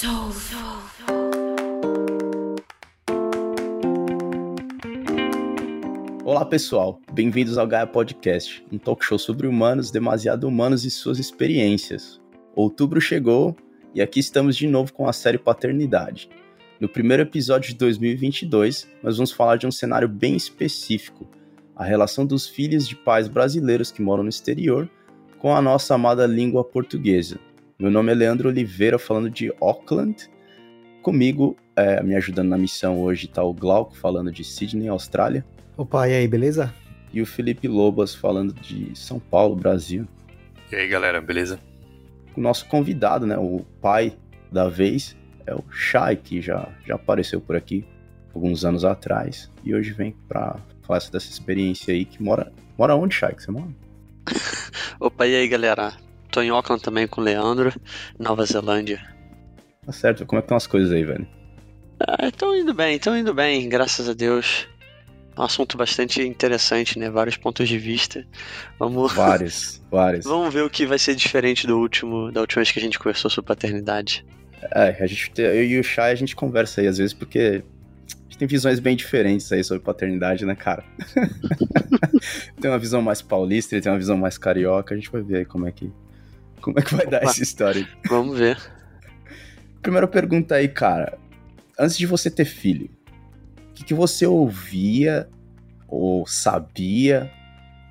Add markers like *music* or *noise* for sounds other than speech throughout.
Soul. Olá pessoal, bem-vindos ao Gaia Podcast, um talk show sobre humanos, demasiado humanos e suas experiências. Outubro chegou e aqui estamos de novo com a série Paternidade. No primeiro episódio de 2022, nós vamos falar de um cenário bem específico, a relação dos filhos de pais brasileiros que moram no exterior com a nossa amada língua portuguesa. Meu nome é Leandro Oliveira, falando de Auckland. Comigo, é, me ajudando na missão hoje, está o Glauco, falando de Sydney, Austrália. Opa, e aí, beleza? E o Felipe Lobas, falando de São Paulo, Brasil. E aí, galera, beleza? O nosso convidado, né, o pai da vez, é o Shai, que já, já apareceu por aqui alguns anos atrás. E hoje vem para falar dessa experiência aí que mora. Mora onde, Shai, que você mora? *laughs* Opa, e aí, galera? Tô em Auckland também com o Leandro, Nova Zelândia. Tá certo, como é que estão as coisas aí, velho? Ah, estão indo bem, estão indo bem, graças a Deus. Um assunto bastante interessante, né? Vários pontos de vista. Vamos. *laughs* Vários, vários. Vamos ver o que vai ser diferente do último, da última vez que a gente conversou sobre paternidade. É, a gente, eu e o Chay a gente conversa aí às vezes porque a gente tem visões bem diferentes aí sobre paternidade, né, cara? *laughs* tem uma visão mais paulista, ele tem uma visão mais carioca, a gente vai ver aí como é que como é que vai Opa. dar essa história. Vamos ver. Primeira pergunta aí, cara. Antes de você ter filho, o que, que você ouvia ou sabia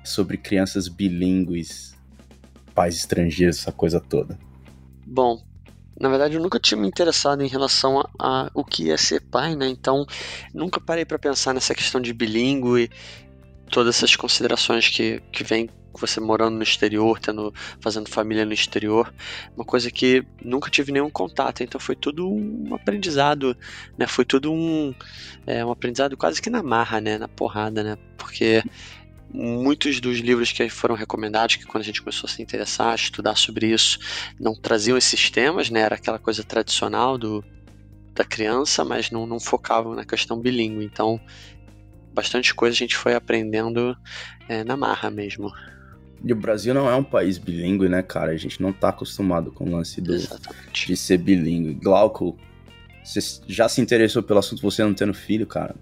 sobre crianças bilíngues, pais estrangeiros, essa coisa toda? Bom, na verdade, eu nunca tinha me interessado em relação a, a o que é ser pai, né? Então, nunca parei para pensar nessa questão de bilíngue, todas essas considerações que, que vem você morando no exterior, tendo, fazendo família no exterior, uma coisa que nunca tive nenhum contato, então foi tudo um aprendizado, né? Foi tudo um, é, um aprendizado quase que na marra, né? Na porrada, né? Porque muitos dos livros que foram recomendados, que quando a gente começou a se interessar, a estudar sobre isso, não traziam esses temas, né? Era aquela coisa tradicional do, da criança, mas não, não focavam na questão bilíngue. Então, bastante coisa a gente foi aprendendo é, na marra mesmo. E o Brasil não é um país bilíngue, né, cara? A gente não tá acostumado com o lance do, de ser bilíngue. Glauco, você já se interessou pelo assunto você não tendo filho, cara?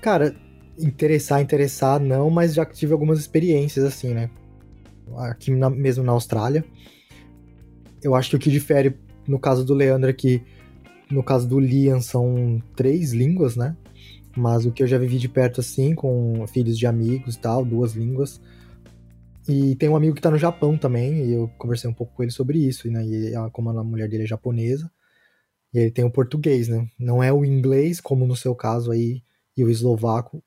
Cara, interessar, interessar, não, mas já tive algumas experiências assim, né? Aqui na, mesmo na Austrália. Eu acho que o que difere no caso do Leandro é que no caso do Liam são três línguas, né? Mas o que eu já vivi de perto assim, com filhos de amigos e tal, duas línguas. E tem um amigo que tá no Japão também, e eu conversei um pouco com ele sobre isso, né? E como a mulher dele é japonesa, e ele tem o português, né? Não é o inglês, como no seu caso aí, e o eslovaco,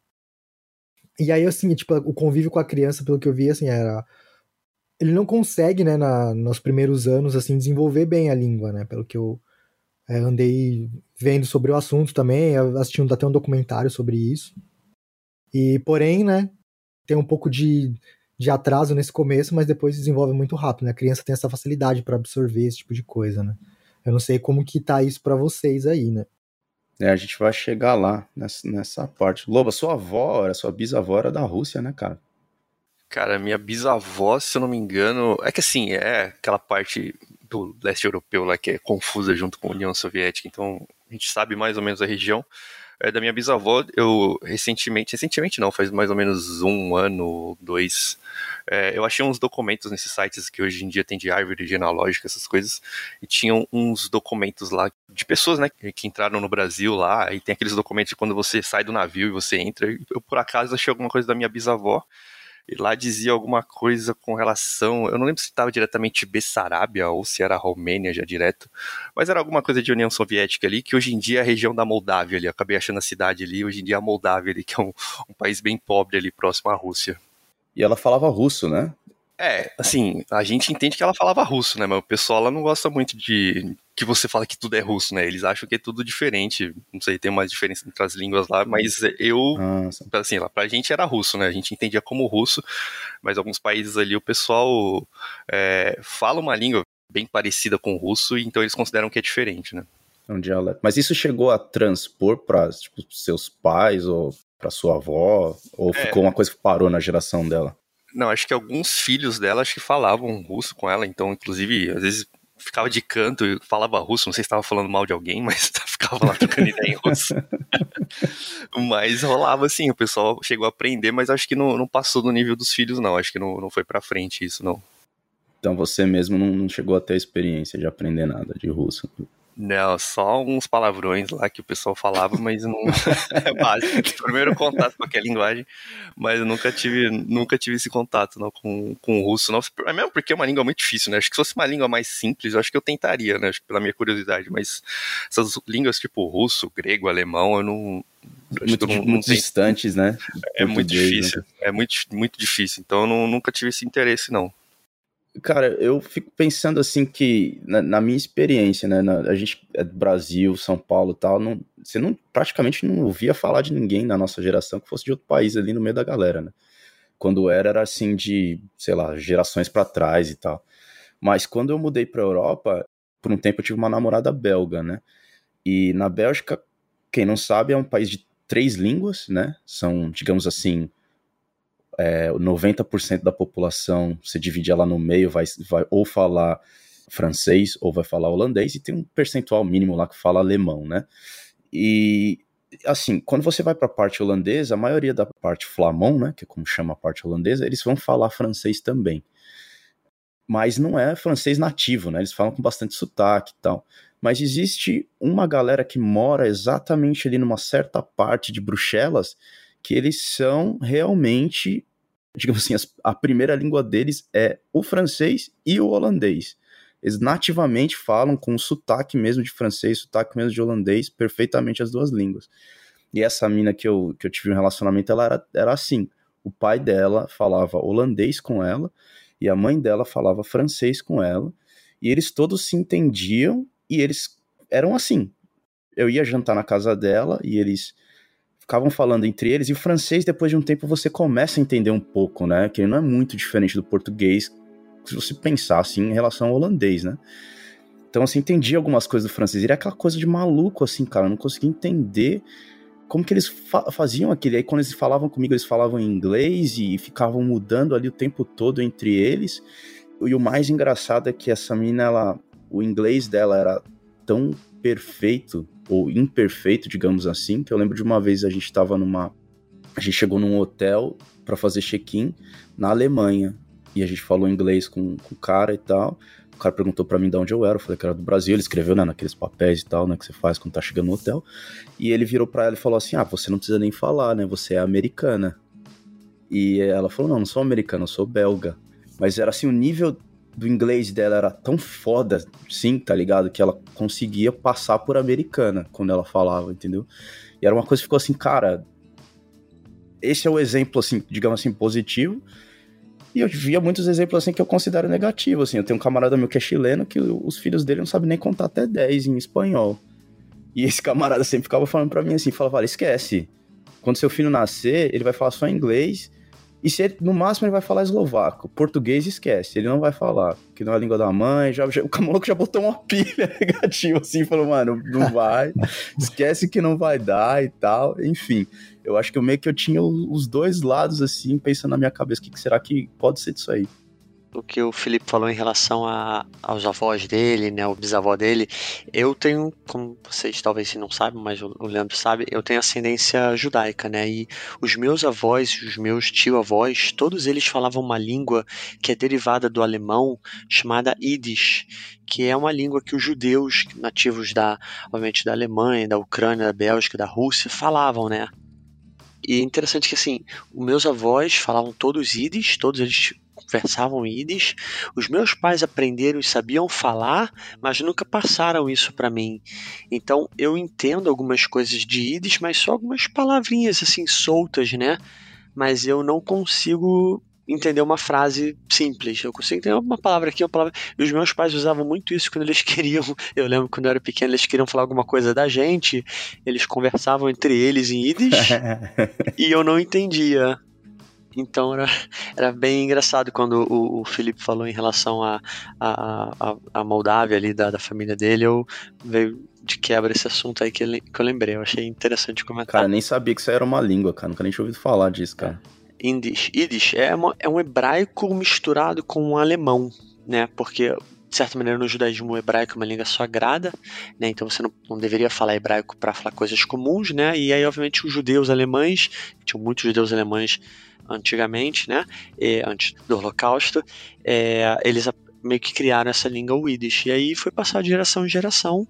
e aí, assim, tipo, o convívio com a criança, pelo que eu vi, assim, era. Ele não consegue, né, na, nos primeiros anos, assim, desenvolver bem a língua, né? Pelo que eu é, andei vendo sobre o assunto também, assistindo até um documentário sobre isso. E, porém, né, tem um pouco de, de atraso nesse começo, mas depois desenvolve muito rápido, né? A criança tem essa facilidade para absorver esse tipo de coisa, né? Eu não sei como que tá isso para vocês aí, né? É, a gente vai chegar lá nessa, nessa parte. Loba, sua avó, era sua bisavó era da Rússia, né, cara? Cara, minha bisavó, se eu não me engano, é que assim, é aquela parte do leste europeu lá que é confusa junto com a União Soviética, então a gente sabe mais ou menos a região. É, da minha bisavó, eu recentemente, recentemente não, faz mais ou menos um ano, dois, é, eu achei uns documentos nesses sites que hoje em dia tem de árvore genealógica, essas coisas, e tinham uns documentos lá de pessoas, né, que entraram no Brasil lá, e tem aqueles documentos de quando você sai do navio e você entra. Eu, por acaso, achei alguma coisa da minha bisavó, e lá dizia alguma coisa com relação. Eu não lembro se estava diretamente Bessarabia ou se era Romênia já direto, mas era alguma coisa de União Soviética ali, que hoje em dia é a região da Moldávia ali. Acabei achando a cidade ali, hoje em dia é a Moldávia ali, que é um, um país bem pobre ali, próximo à Rússia. E ela falava russo, né? É, assim, a gente entende que ela falava russo, né? Mas o pessoal ela não gosta muito de que você fala que tudo é russo, né? Eles acham que é tudo diferente. Não sei, tem uma diferença entre as línguas lá, mas eu, ah, assim, lá pra gente era russo, né? A gente entendia como russo, mas alguns países ali o pessoal é, fala uma língua bem parecida com o russo, então eles consideram que é diferente, né? É um dialeto. Mas isso chegou a transpor para tipo, seus pais ou para sua avó? Ou é. ficou uma coisa que parou na geração dela? Não, acho que alguns filhos dela acho que falavam russo com ela, então, inclusive, às vezes ficava de canto e falava russo, não sei se estava falando mal de alguém, *laughs* mas ficava lá trocando ideia em russo. *laughs* mas rolava assim, o pessoal chegou a aprender, mas acho que não, não passou do nível dos filhos, não. Acho que não, não foi pra frente isso, não. Então você mesmo não, não chegou a ter a experiência de aprender nada de russo. Não, só uns palavrões lá que o pessoal falava, mas não é *laughs* *laughs* básico. Primeiro contato com aquela linguagem, mas eu nunca tive, nunca tive esse contato não, com, com o russo, não. É mesmo porque é uma língua muito difícil, né? Acho que se fosse uma língua mais simples, eu acho que eu tentaria, né? Acho que pela minha curiosidade, mas essas línguas tipo russo, grego, alemão, eu não. Muito, não, muito não distantes, né? É muito difícil, né? é muito, muito difícil. Então eu não, nunca tive esse interesse, não. Cara, eu fico pensando assim que, na, na minha experiência, né, na, a gente é do Brasil, São Paulo tal, não, você não, praticamente não ouvia falar de ninguém na nossa geração que fosse de outro país ali no meio da galera, né? Quando era, era assim de, sei lá, gerações para trás e tal. Mas quando eu mudei pra Europa, por um tempo eu tive uma namorada belga, né? E na Bélgica, quem não sabe, é um país de três línguas, né? São, digamos assim, é, 90% da população, se divide ela no meio, vai, vai ou falar francês ou vai falar holandês, e tem um percentual mínimo lá que fala alemão, né? E assim, quando você vai para a parte holandesa, a maioria da parte flamand, né, que é como chama a parte holandesa, eles vão falar francês também. Mas não é francês nativo, né? Eles falam com bastante sotaque e tal. Mas existe uma galera que mora exatamente ali numa certa parte de Bruxelas que eles são realmente, digamos assim, a primeira língua deles é o francês e o holandês. Eles nativamente falam com sotaque mesmo de francês, sotaque mesmo de holandês, perfeitamente as duas línguas. E essa mina que eu, que eu tive um relacionamento, ela era, era assim. O pai dela falava holandês com ela e a mãe dela falava francês com ela. E eles todos se entendiam e eles eram assim. Eu ia jantar na casa dela e eles ficavam falando entre eles, e o francês, depois de um tempo, você começa a entender um pouco, né? Que ele não é muito diferente do português, se você pensar assim, em relação ao holandês, né? Então, assim, entendi algumas coisas do francês. E era aquela coisa de maluco, assim, cara. Eu não conseguia entender como que eles fa faziam aquilo. Aí, quando eles falavam comigo, eles falavam em inglês e ficavam mudando ali o tempo todo entre eles. E o mais engraçado é que essa mina, ela, o inglês dela era tão perfeito ou imperfeito, digamos assim, que eu lembro de uma vez a gente estava numa a gente chegou num hotel para fazer check-in na Alemanha e a gente falou inglês com, com o cara e tal. O cara perguntou para mim de onde eu era, eu falei que era do Brasil, ele escreveu, né, naqueles papéis e tal, né, que você faz quando tá chegando no hotel. E ele virou para ela e falou assim: "Ah, você não precisa nem falar, né? Você é americana". E ela falou: "Não, não sou americana, eu sou belga". Mas era assim o nível do inglês dela era tão foda, sim, tá ligado? Que ela conseguia passar por americana quando ela falava, entendeu? E era uma coisa que ficou assim, cara. Esse é o exemplo, assim, digamos assim, positivo. E eu via muitos exemplos, assim, que eu considero negativo, assim. Eu tenho um camarada meu que é chileno que os filhos dele não sabem nem contar até 10 em espanhol. E esse *laughs* camarada sempre ficava falando para mim assim, falava, esquece. Quando seu filho nascer, ele vai falar só inglês e se ele, no máximo ele vai falar eslovaco. Português esquece, ele não vai falar, que não é a língua da mãe. Já, já, o maluco já botou uma pilha *laughs* negativa assim, falou, mano, não vai, esquece que não vai dar e tal. Enfim, eu acho que eu meio que eu tinha os dois lados assim, pensando na minha cabeça, o que, que será que pode ser disso aí? O que o Felipe falou em relação a, aos avós dele, né, o bisavó dele, eu tenho, como vocês talvez não sabem, mas o, Leandro sabe, eu tenho ascendência judaica, né, e os meus avós, os meus tio-avós, todos eles falavam uma língua que é derivada do alemão, chamada Yiddish, que é uma língua que os judeus nativos da, obviamente, da Alemanha, da Ucrânia, da Bélgica, da Rússia, falavam, né, e é interessante que assim, os meus avós falavam todos Yiddish, todos eles conversavam ídis. Os meus pais aprenderam e sabiam falar, mas nunca passaram isso para mim. Então eu entendo algumas coisas de ídis, mas só algumas palavrinhas assim soltas, né? Mas eu não consigo entender uma frase simples. Eu consigo entender uma palavra aqui, uma palavra. E os meus pais usavam muito isso quando eles *laughs* queriam. Eu lembro quando eu era pequeno, eles queriam falar alguma coisa da gente. Eles conversavam entre eles em ídis *laughs* e eu não entendia. Então era, era bem engraçado quando o, o Felipe falou em relação à a, a, a, Moldávia ali da, da família dele, eu veio de quebra esse assunto aí que, eu, que eu lembrei, eu achei interessante comentar. Cara, nem sabia que isso era uma língua, cara, nunca nem tinha ouvido falar disso, cara. Yiddish, Yiddish é, uma, é um hebraico misturado com um alemão, né, porque de certa maneira, no judaísmo, o hebraico é uma língua sagrada, né? Então você não, não deveria falar hebraico para falar coisas comuns, né? E aí, obviamente, os judeus alemães, tinham muitos judeus alemães antigamente, né? E, antes do Holocausto, é, eles meio que criaram essa língua Yiddish. E aí foi passar de geração em geração.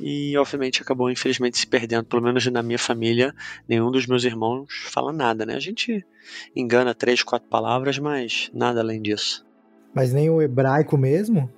E obviamente acabou infelizmente se perdendo, pelo menos na minha família, nenhum dos meus irmãos fala nada, né? A gente engana três, quatro palavras, mas nada além disso. Mas nem o hebraico mesmo?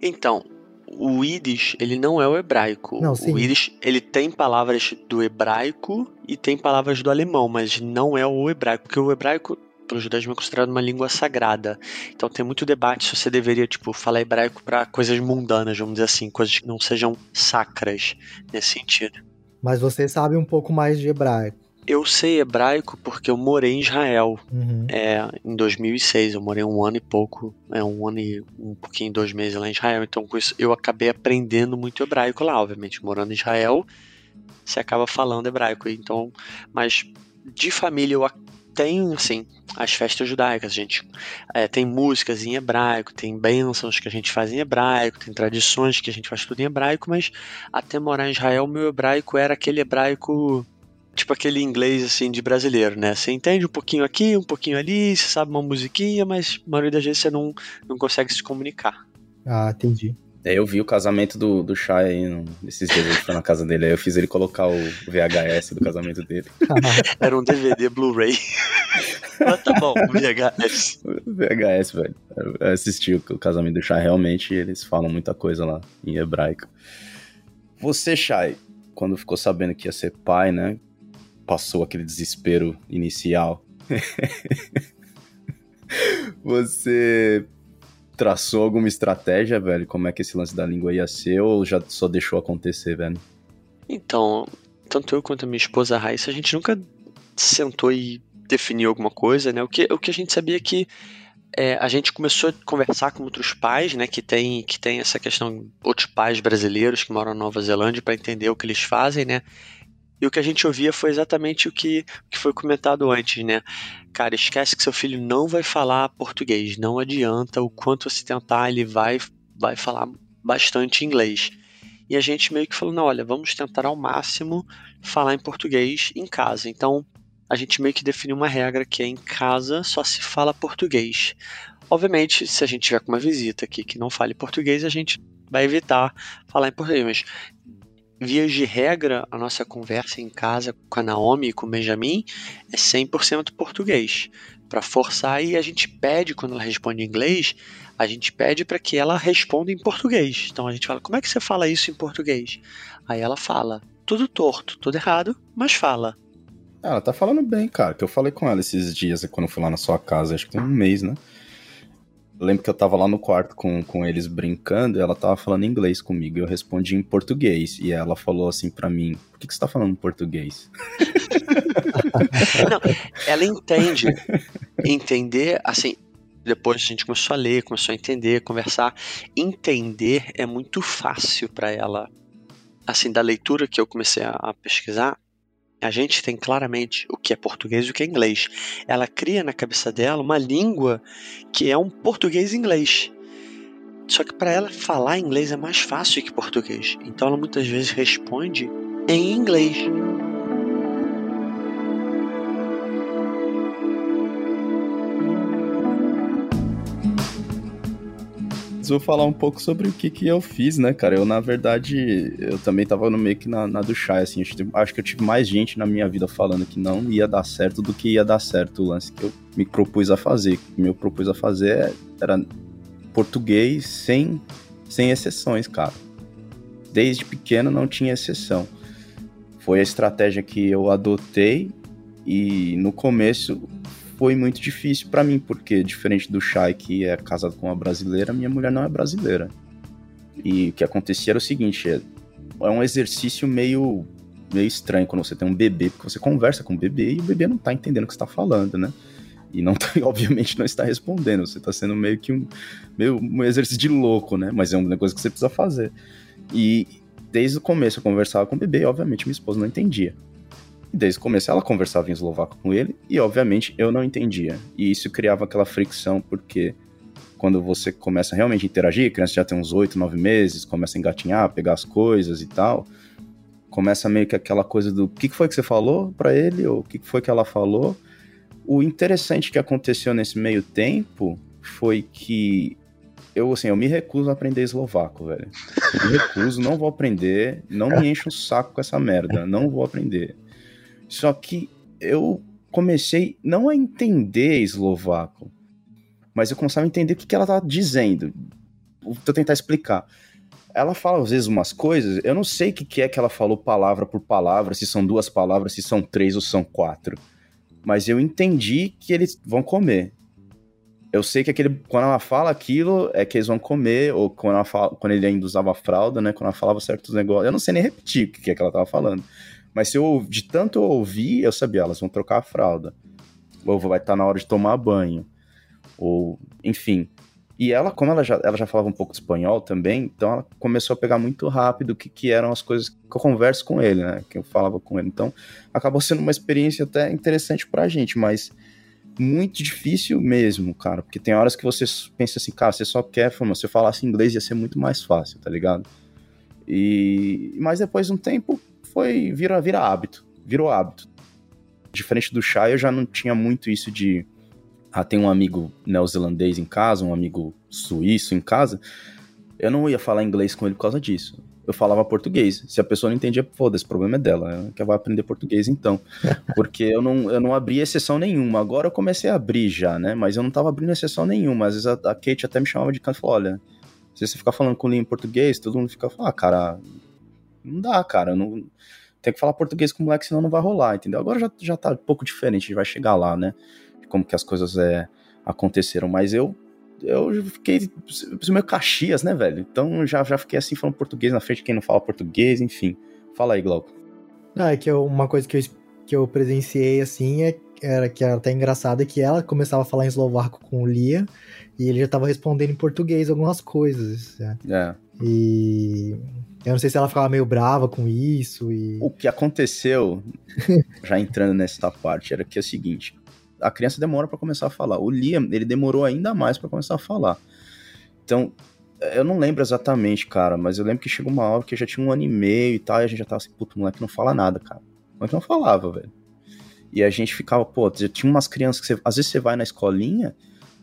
Então, o Yiddish, ele não é o hebraico. Não, o Yiddish, ele tem palavras do hebraico e tem palavras do alemão, mas não é o hebraico, porque o hebraico pelo judaísmo é considerado uma língua sagrada. Então tem muito debate se você deveria, tipo, falar hebraico para coisas mundanas, vamos dizer assim, coisas que não sejam sacras nesse sentido. Mas você sabe um pouco mais de hebraico. Eu sei hebraico porque eu morei em Israel uhum. é, em 2006. Eu morei um ano e pouco, é um ano e um pouquinho, dois meses lá em Israel. Então com isso eu acabei aprendendo muito hebraico lá, obviamente. Morando em Israel, você acaba falando hebraico. Então, mas de família eu tem, assim, as festas judaicas, a gente é, tem músicas em hebraico, tem bênçãos que a gente faz em hebraico, tem tradições que a gente faz tudo em hebraico, mas até morar em Israel, meu hebraico era aquele hebraico tipo aquele inglês assim de brasileiro, né? Você entende um pouquinho aqui, um pouquinho ali, você sabe uma musiquinha, mas a maioria das vezes você não, não consegue se comunicar. Ah, entendi. É, eu vi o casamento do, do Shai aí, nesses dias eu fui na casa dele, aí eu fiz ele colocar o VHS do casamento dele. *laughs* Era um DVD Blu-ray. Mas *laughs* tá bom, VHS. VHS, velho. Eu assisti o casamento do Shai, realmente eles falam muita coisa lá em hebraico. Você, Shai, quando ficou sabendo que ia ser pai, né? Passou aquele desespero inicial. *laughs* Você traçou alguma estratégia, velho? Como é que esse lance da língua ia ser ou já só deixou acontecer, velho? Então, tanto eu quanto a minha esposa Raíssa, a gente nunca sentou e definiu alguma coisa, né? O que, o que a gente sabia é que é, a gente começou a conversar com outros pais, né, que tem, que tem essa questão, outros pais brasileiros que moram na Nova Zelândia para entender o que eles fazem, né? E o que a gente ouvia foi exatamente o que, que foi comentado antes, né? Cara, esquece que seu filho não vai falar português, não adianta o quanto você tentar, ele vai, vai falar bastante inglês. E a gente meio que falou, não, olha, vamos tentar ao máximo falar em português em casa. Então, a gente meio que definiu uma regra que é em casa só se fala português. Obviamente, se a gente tiver com uma visita aqui que não fale português, a gente vai evitar falar em português, mas Via de regra, a nossa conversa em casa com a Naomi e com o Benjamin é 100% português. Para forçar, e a gente pede, quando ela responde em inglês, a gente pede para que ela responda em português. Então a gente fala: como é que você fala isso em português? Aí ela fala: tudo torto, tudo errado, mas fala. Ela tá falando bem, cara. Que eu falei com ela esses dias quando eu fui lá na sua casa, acho que tem um mês, né? Eu lembro que eu tava lá no quarto com, com eles brincando e ela tava falando inglês comigo. Eu respondi em português. E ela falou assim para mim: Por que, que você tá falando português? Não, ela entende. Entender, assim, depois a gente começou a ler, começou a entender, conversar. Entender é muito fácil para ela. Assim, da leitura que eu comecei a pesquisar, a gente tem claramente o que é português e o que é inglês. Ela cria na cabeça dela uma língua que é um português-inglês. Só que para ela falar inglês é mais fácil que português. Então ela muitas vezes responde em inglês. Vou falar um pouco sobre o que, que eu fiz, né, cara? Eu, na verdade, eu também tava no meio que na, na do Chai, assim. Acho que eu tive mais gente na minha vida falando que não ia dar certo do que ia dar certo o lance que eu me propus a fazer. O que me propus a fazer era português sem, sem exceções, cara. Desde pequeno não tinha exceção. Foi a estratégia que eu adotei e no começo foi muito difícil para mim, porque diferente do Shai, que é casado com uma brasileira, minha mulher não é brasileira. E o que acontecia era o seguinte, é, é um exercício meio meio estranho quando você tem um bebê, porque você conversa com o bebê e o bebê não tá entendendo o que você tá falando, né? E não tá, *laughs* obviamente não está respondendo, você tá sendo meio que um, meio um exercício de louco, né? Mas é uma coisa que você precisa fazer. E desde o começo eu conversava com o bebê e obviamente minha esposa não entendia. Desde o começo ela conversava em eslovaco com ele e, obviamente, eu não entendia. E isso criava aquela fricção porque quando você começa realmente a interagir, a criança já tem uns 8, 9 meses, começa a engatinhar, pegar as coisas e tal, começa meio que aquela coisa do o que foi que você falou para ele, ou o que foi que ela falou. O interessante que aconteceu nesse meio tempo foi que eu, assim, eu me recuso a aprender eslovaco, velho. Eu me recuso, não vou aprender, não me encho o saco com essa merda, não vou aprender. Só que eu comecei não a entender eslovaco, mas eu começava a entender o que, que ela tava dizendo. Vou tentar explicar. Ela fala às vezes umas coisas, eu não sei o que, que é que ela falou palavra por palavra, se são duas palavras, se são três ou são quatro. Mas eu entendi que eles vão comer eu sei que aquele, quando ela fala aquilo, é que eles vão comer, ou quando, ela fala, quando ele ainda usava fralda, né? Quando ela falava certos negócios. Eu não sei nem repetir o que, é que ela tava falando. Mas se eu, de tanto eu ouvir, eu sabia, elas vão trocar a fralda. Ou vai estar tá na hora de tomar banho. Ou, enfim. E ela, como ela já, ela já falava um pouco de espanhol também, então ela começou a pegar muito rápido o que, que eram as coisas que eu converso com ele, né? Que eu falava com ele. Então, acabou sendo uma experiência até interessante pra gente, mas muito difícil mesmo, cara. Porque tem horas que você pensa assim, cara, você só quer, se você falasse inglês ia ser muito mais fácil, tá ligado? E mas depois de um tempo foi vira vira hábito, virou hábito. Diferente do chá, eu já não tinha muito isso de ah, tem um amigo neozelandês em casa, um amigo suíço em casa. Eu não ia falar inglês com ele por causa disso eu falava português. Se a pessoa não entendia, foda-se, o problema é dela. Ela que vai aprender português então. *laughs* Porque eu não, eu não abri exceção nenhuma. Agora eu comecei a abrir já, né? Mas eu não tava abrindo exceção nenhuma. Às vezes a, a Kate até me chamava de canto e falou: olha, se você ficar falando com ele em português, todo mundo fica falando, ah, cara, não dá, cara. Não, tem que falar português com o moleque, senão não vai rolar, entendeu? Agora já, já tá um pouco diferente, a gente vai chegar lá, né? Como que as coisas é, aconteceram. Mas eu eu fiquei meio Caxias, né, velho? Então já, já fiquei assim falando português na frente de quem não fala português, enfim. Fala aí, Glauco. Ah, é que eu, uma coisa que eu, que eu presenciei assim é, era que era até engraçado é que ela começava a falar em eslovaco com o Lia e ele já tava respondendo em português algumas coisas. Né? É. E eu não sei se ela ficava meio brava com isso e... O que aconteceu, *laughs* já entrando nessa parte, era que é o seguinte, a criança demora para começar a falar. O Liam, ele demorou ainda mais para começar a falar. Então, eu não lembro exatamente, cara, mas eu lembro que chegou uma hora que já tinha um ano e meio e tal, e a gente já tava assim, puto, moleque não fala nada, cara. O moleque não falava, velho. E a gente ficava, pô, tinha umas crianças que você, às vezes você vai na escolinha,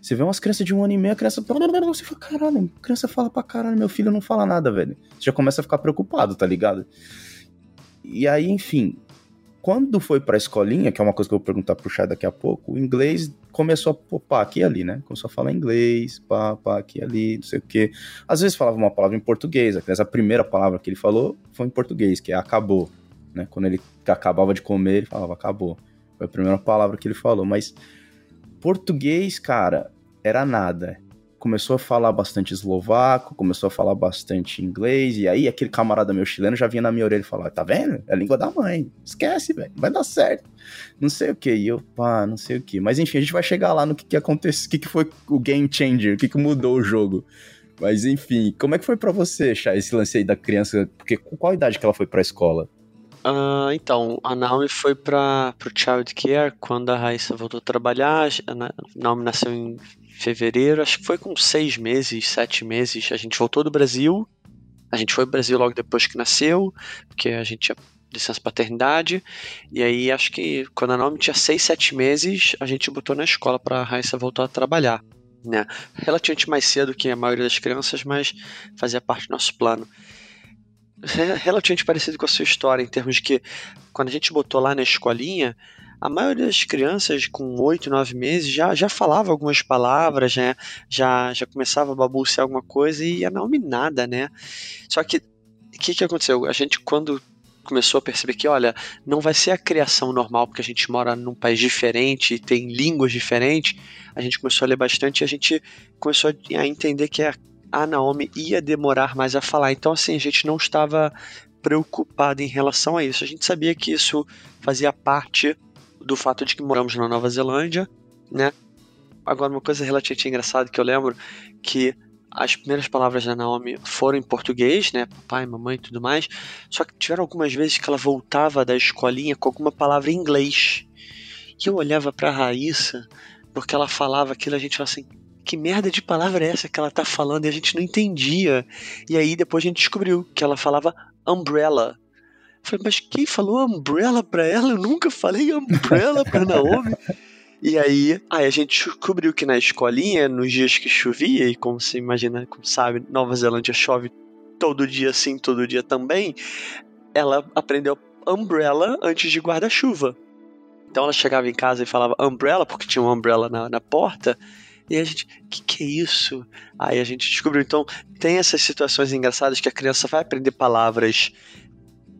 você vê umas crianças de um ano e meio, a criança. *laughs* Você fala, caralho, a criança fala pra caralho, meu filho não fala nada, velho. Você já começa a ficar preocupado, tá ligado? E aí, enfim, quando foi pra escolinha, que é uma coisa que eu vou perguntar pro Chá daqui a pouco, o inglês começou a popar aqui e ali, né? Começou a falar inglês, pá, pá, aqui e ali, não sei o quê. Às vezes falava uma palavra em português, a primeira palavra que ele falou foi em português, que é acabou, né? Quando ele acabava de comer, ele falava acabou. Foi a primeira palavra que ele falou, mas português, cara, era nada começou a falar bastante eslovaco, começou a falar bastante inglês, e aí aquele camarada meu chileno já vinha na minha orelha e falava, tá vendo? É a língua da mãe, esquece, velho, vai dar certo. Não sei o que, e eu, pá, não sei o que. Mas enfim, a gente vai chegar lá no que que aconteceu, o que que foi o game changer, o que que mudou o jogo. Mas enfim, como é que foi para você, Chá, esse lance aí da criança, porque com qual idade que ela foi pra escola? Uh, então, a Naomi foi para o Child Care quando a Raíssa voltou a trabalhar. A Naomi nasceu em fevereiro, acho que foi com seis meses, sete meses. A gente voltou do Brasil. A gente foi pro Brasil logo depois que nasceu, porque a gente tinha licença paternidade. E aí, acho que quando a Naomi tinha seis, sete meses, a gente botou na escola para a Raíssa voltar a trabalhar. Né? Relativamente mais cedo que a maioria das crianças, mas fazia parte do nosso plano relativamente parecido com a sua história, em termos de que quando a gente botou lá na escolinha, a maioria das crianças com 8, 9 meses já, já falava algumas palavras, né? já, já começava a babucear alguma coisa e a Naomi nada, né? Só que o que, que aconteceu? A gente, quando começou a perceber que, olha, não vai ser a criação normal, porque a gente mora num país diferente, tem línguas diferentes, a gente começou a ler bastante e a gente começou a entender que a, a Naomi ia demorar mais a falar. Então, assim, a gente não estava preocupado em relação a isso. A gente sabia que isso fazia parte do fato de que moramos na Nova Zelândia, né? Agora, uma coisa relativamente engraçada que eu lembro que as primeiras palavras da Naomi foram em português, né? Papai, mamãe e tudo mais. Só que tiveram algumas vezes que ela voltava da escolinha com alguma palavra em inglês. E eu olhava para Raíssa, porque ela falava aquilo, a gente falava assim: que merda de palavra é essa que ela tá falando? E a gente não entendia. E aí depois a gente descobriu que ela falava umbrella. Eu falei, mas quem falou umbrella pra ela? Eu nunca falei umbrella pra Naomi. *laughs* E aí, aí a gente descobriu que na escolinha, nos dias que chovia, e como você imagina, como sabe, Nova Zelândia chove todo dia assim, todo dia também, ela aprendeu umbrella antes de guarda-chuva. Então ela chegava em casa e falava umbrella, porque tinha uma umbrella na, na porta, e a gente, que, que é isso? Aí a gente descobriu. Então, tem essas situações engraçadas que a criança vai aprender palavras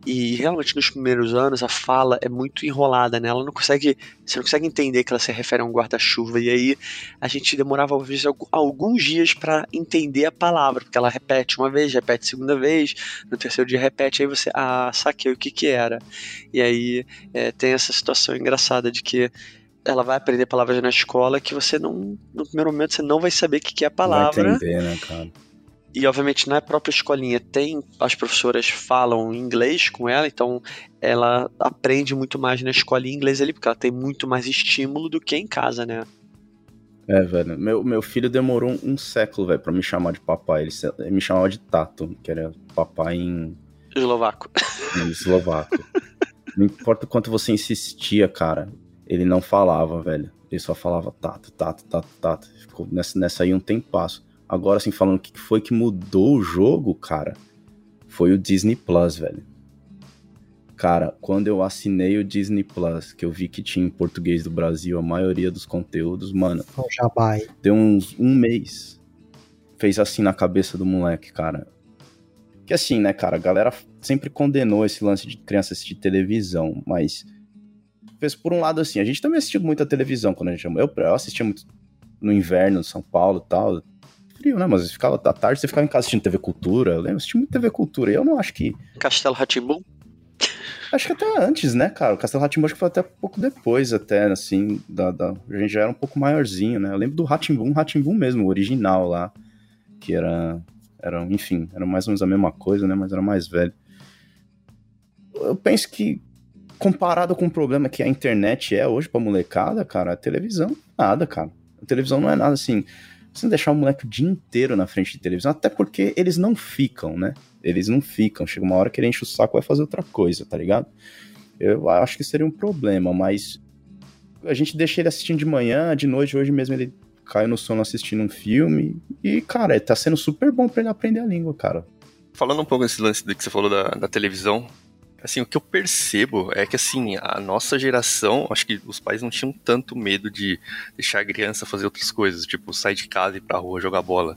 e realmente nos primeiros anos a fala é muito enrolada, né? Ela não consegue, você não consegue entender que ela se refere a um guarda-chuva e aí a gente demorava às vezes alguns dias para entender a palavra, porque ela repete uma vez, repete segunda vez, no terceiro dia repete, aí você, ah, saquei o que que era. E aí é, tem essa situação engraçada de que ela vai aprender palavras na escola que você não, no primeiro momento você não vai saber o que é a palavra. Vai entender, né, cara? E obviamente na própria escolinha tem as professoras falam inglês com ela, então ela aprende muito mais na escolinha inglês ali, porque ela tem muito mais estímulo do que em casa, né? É, velho. Meu, meu filho demorou um, um século, velho, pra me chamar de papai. Ele, ele, me chamava de Tato, que era papai em. Eslovaco. Em eslovaco. *laughs* não importa o quanto você insistia, cara, ele não falava, velho. Ele só falava Tato, Tato, Tato, Tato. Ficou nessa, nessa aí um tempasso. Agora, assim, falando o que foi que mudou o jogo, cara, foi o Disney Plus, velho. Cara, quando eu assinei o Disney Plus, que eu vi que tinha em português do Brasil a maioria dos conteúdos, mano. Já vai. Deu uns um mês. Fez assim na cabeça do moleque, cara. Que assim, né, cara, a galera sempre condenou esse lance de criança assistir televisão, mas fez por um lado assim, a gente também assistiu muita televisão quando a gente eu, eu assistia muito no inverno em São Paulo e tal, frio, né? Mas ficava à tarde, você ficava em casa assistindo TV Cultura. Eu lembro, assisti muito TV Cultura. E eu não acho que. Castelo Ratimbum? Acho que até antes, né, cara? O Castelo Ratimbum acho que foi até pouco depois, até, assim, da, da... a gente já era um pouco maiorzinho, né? Eu lembro do Ratimbum, Ratimbum mesmo, o original lá, que era, era, enfim, era mais ou menos a mesma coisa, né? Mas era mais velho. Eu penso que, comparado com o problema que a internet é hoje pra molecada, cara, a televisão, nada, cara. A televisão não é nada assim você deixar o moleque o dia inteiro na frente de televisão, até porque eles não ficam, né? Eles não ficam. Chega uma hora que ele enche o saco e vai fazer outra coisa, tá ligado? Eu acho que seria um problema, mas a gente deixa ele assistindo de manhã, de noite, hoje mesmo ele caiu no sono assistindo um filme. E, cara, tá sendo super bom para ele aprender a língua, cara. Falando um pouco desse lance que você falou da, da televisão, Assim, o que eu percebo é que, assim, a nossa geração, acho que os pais não tinham tanto medo de deixar a criança fazer outras coisas, tipo, sair de casa e ir pra rua jogar bola.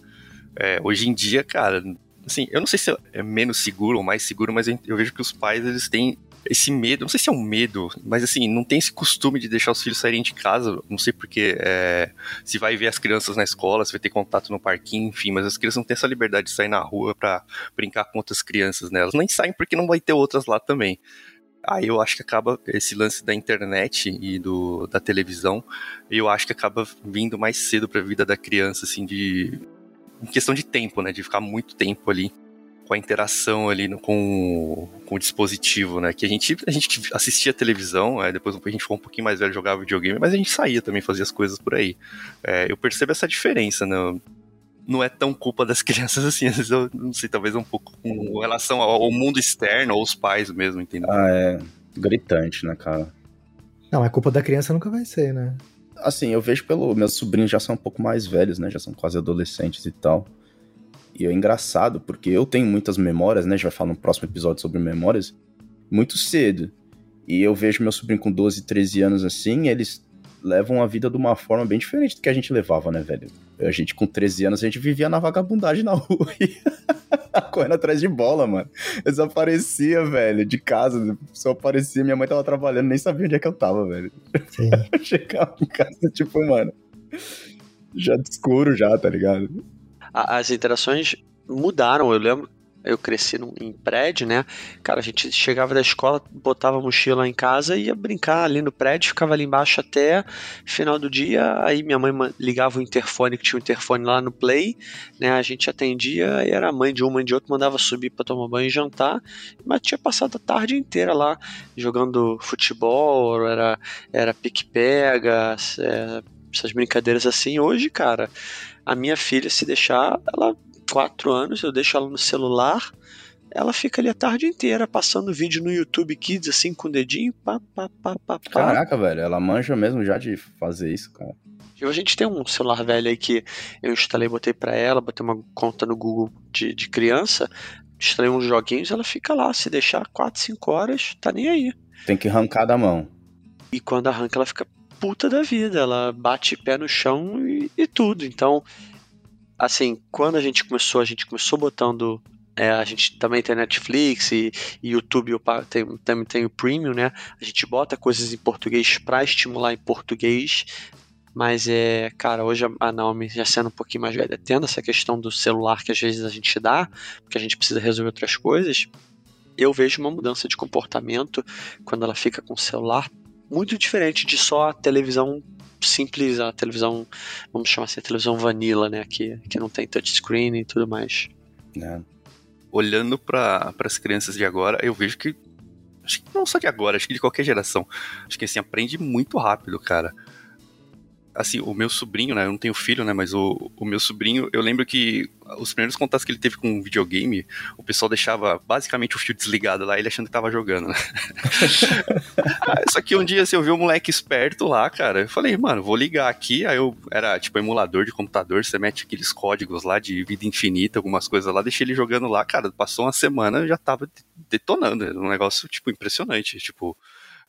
É, hoje em dia, cara, assim, eu não sei se é menos seguro ou mais seguro, mas eu, vejo que os pais, eles têm esse medo, não sei se é um medo, mas assim, não tem esse costume de deixar os filhos saírem de casa, não sei porque, é, se vai ver as crianças na escola, se vai ter contato no parquinho, enfim, mas as crianças não têm essa liberdade de sair na rua para brincar com outras crianças, né? Elas nem saem porque não vai ter outras lá também. Aí eu acho que acaba esse lance da internet e do, da televisão, eu acho que acaba vindo mais cedo para a vida da criança, assim, de em questão de tempo, né, de ficar muito tempo ali com a interação ali no, com, com o dispositivo, né? Que a gente, a gente assistia televisão, é, depois a gente ficou um pouquinho mais velho, jogava videogame, mas a gente saía também, fazia as coisas por aí. É, eu percebo essa diferença, né? Não é tão culpa das *laughs* crianças assim, às vezes eu não sei, talvez um pouco com relação ao mundo externo, ou os pais mesmo, entendeu? Ah, é gritante, né, cara? Não, é culpa da criança nunca vai ser, né? Assim, eu vejo pelo. Meus sobrinhos já são um pouco mais velhos, né? Já são quase adolescentes e tal. E é engraçado, porque eu tenho muitas memórias, né? A gente vai falar no próximo episódio sobre memórias, muito cedo. E eu vejo meu sobrinho com 12, 13 anos assim, eles levam a vida de uma forma bem diferente do que a gente levava, né, velho? A gente com 13 anos, a gente vivia na vagabundagem na *laughs* rua, *laughs* correndo atrás de bola, mano. Eu desaparecia, velho, de casa, só aparecia, minha mãe tava trabalhando, nem sabia onde é que eu tava, velho. Sim. Eu *laughs* chegava em casa, tipo, mano, já escuro já, tá ligado? As interações mudaram. Eu lembro, eu cresci num, em prédio, né? Cara, a gente chegava da escola, botava a mochila em casa e ia brincar ali no prédio, ficava ali embaixo até final do dia. Aí minha mãe ligava o interfone, que tinha um interfone lá no Play, né? A gente atendia e era a mãe de um, mãe de outro, mandava subir para tomar banho e jantar. Mas tinha passado a tarde inteira lá jogando futebol, era, era pique-pega, é, essas brincadeiras assim. Hoje, cara A minha filha, se deixar, ela, quatro anos, eu deixo ela no celular, ela fica ali a tarde inteira passando vídeo no YouTube Kids, assim, com o dedinho, pá, pá, pá, pá, pá. Caraca, velho, ela manja mesmo já de fazer isso, cara. A gente tem um celular velho aí que eu instalei, botei para ela, botei uma conta no Google de, de criança, instalei uns joguinhos, ela fica lá, se deixar 4, 5 horas, tá nem aí. Tem que arrancar da mão. E quando arranca, ela fica puta da vida, ela bate pé no chão e, e tudo. Então, assim, quando a gente começou, a gente começou botando é, a gente também tem Netflix e, e YouTube eu tem, também tem o Premium, né? A gente bota coisas em português para estimular em português. Mas é, cara, hoje a Naomi já sendo um pouquinho mais velha, tendo essa questão do celular que às vezes a gente dá, porque a gente precisa resolver outras coisas, eu vejo uma mudança de comportamento quando ela fica com o celular muito diferente de só a televisão simples, a televisão, vamos chamar assim, a televisão vanilla, né, que, que não tem touchscreen e tudo mais. É. Olhando para as crianças de agora, eu vejo que acho que não só de agora, acho que de qualquer geração, acho que assim aprende muito rápido, cara assim, o meu sobrinho, né? Eu não tenho filho, né? Mas o, o meu sobrinho, eu lembro que os primeiros contatos que ele teve com um videogame, o pessoal deixava basicamente o fio desligado lá, ele achando que tava jogando, né? *laughs* Só que um dia, assim, eu vi um moleque esperto lá, cara. Eu falei, mano, vou ligar aqui. Aí eu era tipo emulador de computador, você mete aqueles códigos lá de vida infinita, algumas coisas lá, deixei ele jogando lá, cara. Passou uma semana, já tava detonando. Um negócio, tipo, impressionante. Tipo,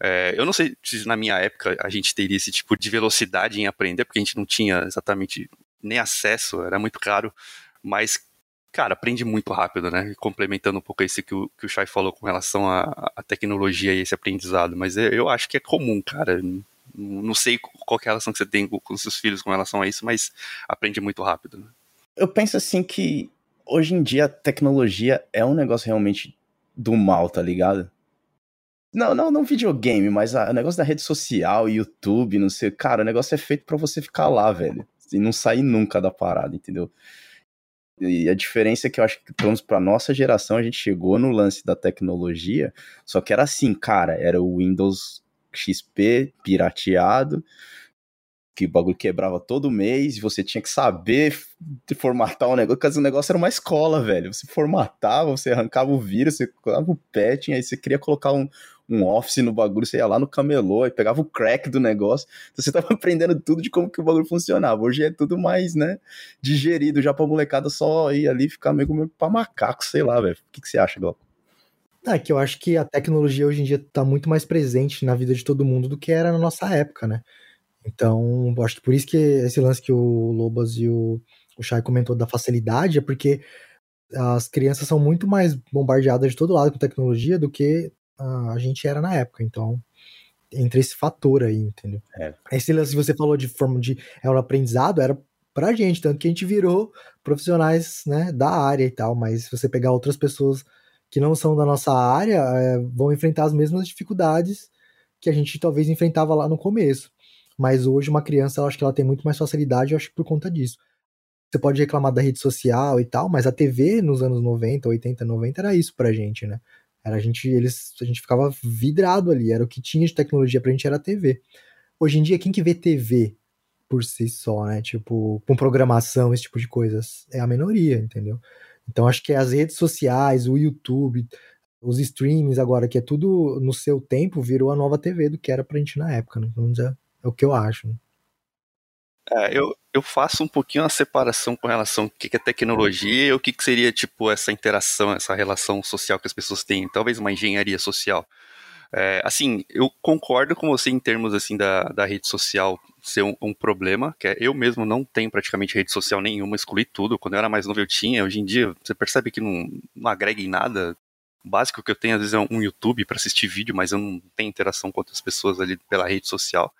é, eu não sei se na minha época a gente teria esse tipo de velocidade em aprender, porque a gente não tinha exatamente nem acesso, era muito caro, mas, cara, aprende muito rápido, né? Complementando um pouco isso que o, que o Shai falou com relação à, tecnologia e esse aprendizado, mas eu, eu acho que é comum, cara. Não sei qual é a relação que você tem com, com seus filhos com relação a isso, mas aprende muito rápido. Né? Eu penso assim que hoje em dia a tecnologia é um negócio realmente do mal, tá ligado? Não, não, não videogame, mas o negócio da rede social, YouTube, não sei. Cara, o negócio é feito para você ficar lá, velho. E não sair nunca da parada, entendeu? E a diferença é que eu acho que, pelo menos pra nossa geração, a gente chegou no lance da tecnologia, só que era assim, cara, era o Windows XP pirateado, que o bagulho quebrava todo mês, e você tinha que saber formatar o negócio, porque o negócio era uma escola, velho. Você formatava, você arrancava o vírus, você colocava o patch, aí você queria colocar um, um office no bagulho, você ia lá no camelô e pegava o crack do negócio. Então você tava *laughs* aprendendo tudo de como que o bagulho funcionava. Hoje é tudo mais, né, digerido já pra molecada só ir ali ficar meio, meio pra macaco, sei lá, velho. O que, que você acha, Glauco? É que eu acho que a tecnologia hoje em dia tá muito mais presente na vida de todo mundo do que era na nossa época, né? Então, acho que por isso que esse lance que o Lobas e o, o Shai comentou da facilidade é porque as crianças são muito mais bombardeadas de todo lado com tecnologia do que a gente era na época. Então, entre esse fator aí, entendeu? É. Esse lance que você falou de forma de é um aprendizado, era pra gente, tanto que a gente virou profissionais né, da área e tal, mas se você pegar outras pessoas que não são da nossa área, é, vão enfrentar as mesmas dificuldades que a gente talvez enfrentava lá no começo. Mas hoje uma criança, eu acho que ela tem muito mais facilidade, eu acho que por conta disso. Você pode reclamar da rede social e tal, mas a TV nos anos 90, 80, 90 era isso pra gente, né? Era a gente, eles, a gente ficava vidrado ali, era o que tinha de tecnologia pra gente era a TV. Hoje em dia, quem que vê TV por si só, né? Tipo, com programação, esse tipo de coisas, é a minoria, entendeu? Então acho que as redes sociais, o YouTube, os streams agora, que é tudo no seu tempo, virou a nova TV do que era pra gente na época, né? Vamos dizer, é o que eu acho. Né? É, eu, eu faço um pouquinho a separação com relação ao que é tecnologia e o que seria, tipo, essa interação, essa relação social que as pessoas têm, talvez uma engenharia social. É, assim, eu concordo com você em termos, assim, da, da rede social ser um, um, problema, que é, eu mesmo não tenho praticamente rede social nenhuma, excluí tudo, quando eu era mais novo eu tinha, hoje em dia você percebe que não, não agrega em nada, o básico que eu tenho às vezes é um YouTube para assistir vídeo, mas eu não tenho interação com outras pessoas ali pela rede social.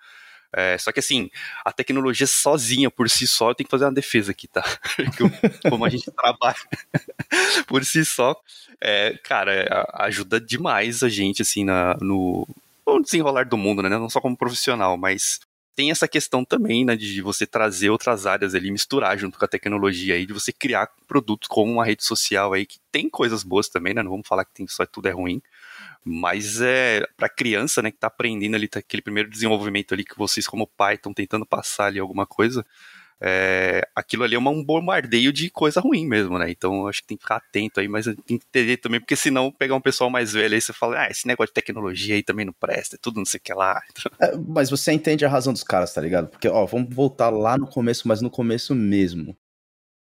É, só que assim, a tecnologia sozinha, por si só, eu tenho que fazer uma defesa aqui, tá? *laughs* como a gente trabalha *laughs* por si só, é, cara, ajuda demais a gente, assim, na, no, no desenrolar do mundo, né? Não só como profissional, mas tem essa questão também, né, de você trazer outras áreas ali, misturar junto com a tecnologia aí, de você criar produtos como uma rede social aí, que tem coisas boas também, né? Não vamos falar que tem, só tudo é ruim, mas é para criança, né, que tá aprendendo ali, tá aquele primeiro desenvolvimento ali que vocês como pai estão tentando passar ali alguma coisa, é, aquilo ali é um bombardeio de coisa ruim mesmo, né? Então acho que tem que ficar atento aí, mas tem que entender também, porque senão pegar um pessoal mais velho aí você fala, ah, esse negócio de tecnologia aí também não presta, é tudo não sei o que lá. *laughs* É, mas você entende a razão dos caras, tá ligado? Porque, ó, vamos voltar lá no começo, mas no começo mesmo.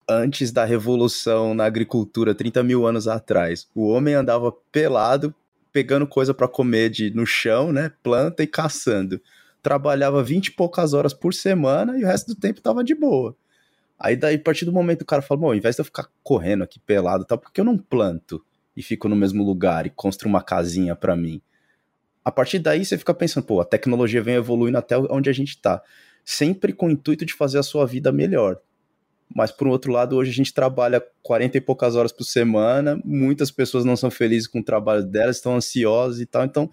Antes da revolução na agricultura, 30 mil anos atrás, o homem andava pelado, pegando coisa para comer de, no chão, né? Planta e caçando trabalhava 20 e poucas horas por semana e o resto do tempo tava de boa. Aí daí, a partir do momento o cara fala, bom, ao invés de eu ficar correndo aqui pelado tal, por que eu não planto e fico no mesmo lugar e construo uma casinha para mim? A partir daí você fica pensando, pô, a tecnologia vem evoluindo até onde a gente tá. Sempre com o intuito de fazer a sua vida melhor. Mas por outro lado, hoje a gente trabalha 40 e poucas horas por semana, muitas pessoas não são felizes com o trabalho delas, estão ansiosas e tal, então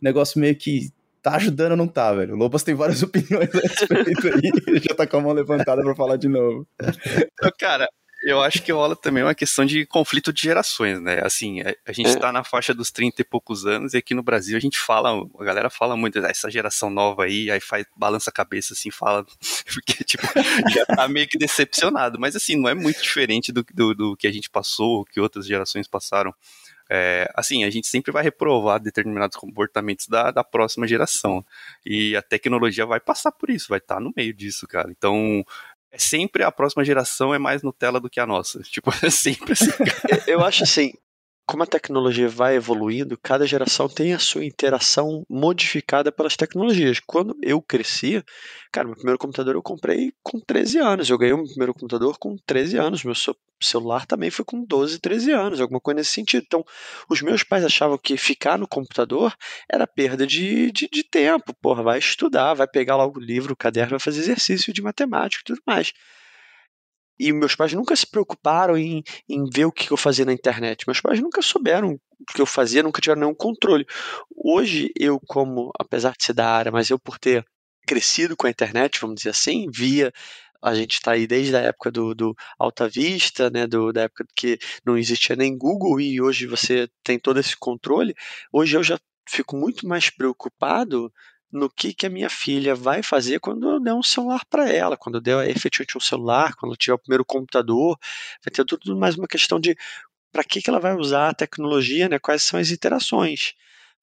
negócio meio que tá ajudando ou não tá, velho? O Lobas tem várias *laughs* opiniões a respeito aí. já tá com a mão levantada pra falar de novo. Cara, eu acho que rola também uma questão de conflito de gerações, né? Assim, a, gente é. tá na faixa dos 30 e poucos anos, e aqui no Brasil a gente fala, a galera fala muito, ah, essa geração nova aí, aí faz, balança a cabeça assim, fala, *laughs* porque, tipo, já tá meio que decepcionado. Mas assim, não é muito diferente do, do, do que a gente passou, que outras gerações passaram. É, assim, a gente sempre vai reprovar determinados comportamentos da, da próxima geração. E a tecnologia vai passar por isso, vai estar tá no meio disso, cara. Então, é sempre a próxima geração é mais Nutella do que a nossa. Tipo, *laughs* é sempre assim. Eu acho assim, como a tecnologia vai evoluindo, cada geração tem a sua interação modificada pelas tecnologias. Quando eu cresci, cara, meu primeiro computador eu comprei com 13 anos. Eu ganhei o meu primeiro computador com 13 anos. Meu celular também foi com 12, 13 anos, alguma coisa nesse sentido. Então, os meus pais achavam que ficar no computador era perda de, de, de tempo. Porra, vai estudar, vai pegar lá o livro, o caderno, vai fazer exercício de matemática e tudo mais. E meus pais nunca se preocuparam em, em ver o que eu fazia na internet. Meus pais nunca souberam o que eu fazia, nunca tiveram nenhum controle. Hoje, eu, como, apesar de ser da área, mas eu por ter crescido com a internet, vamos dizer assim, via a gente está aí desde a época do, do Alta Vista, né, do, da época que não existia nem Google e hoje você tem todo esse controle. Hoje eu já fico muito mais preocupado no que, que a minha filha vai fazer quando eu der um celular para ela, quando eu der efetivamente um celular, quando eu tiver o primeiro computador, vai ter tudo mais uma questão de para que, que ela vai usar a tecnologia, né, quais são as interações.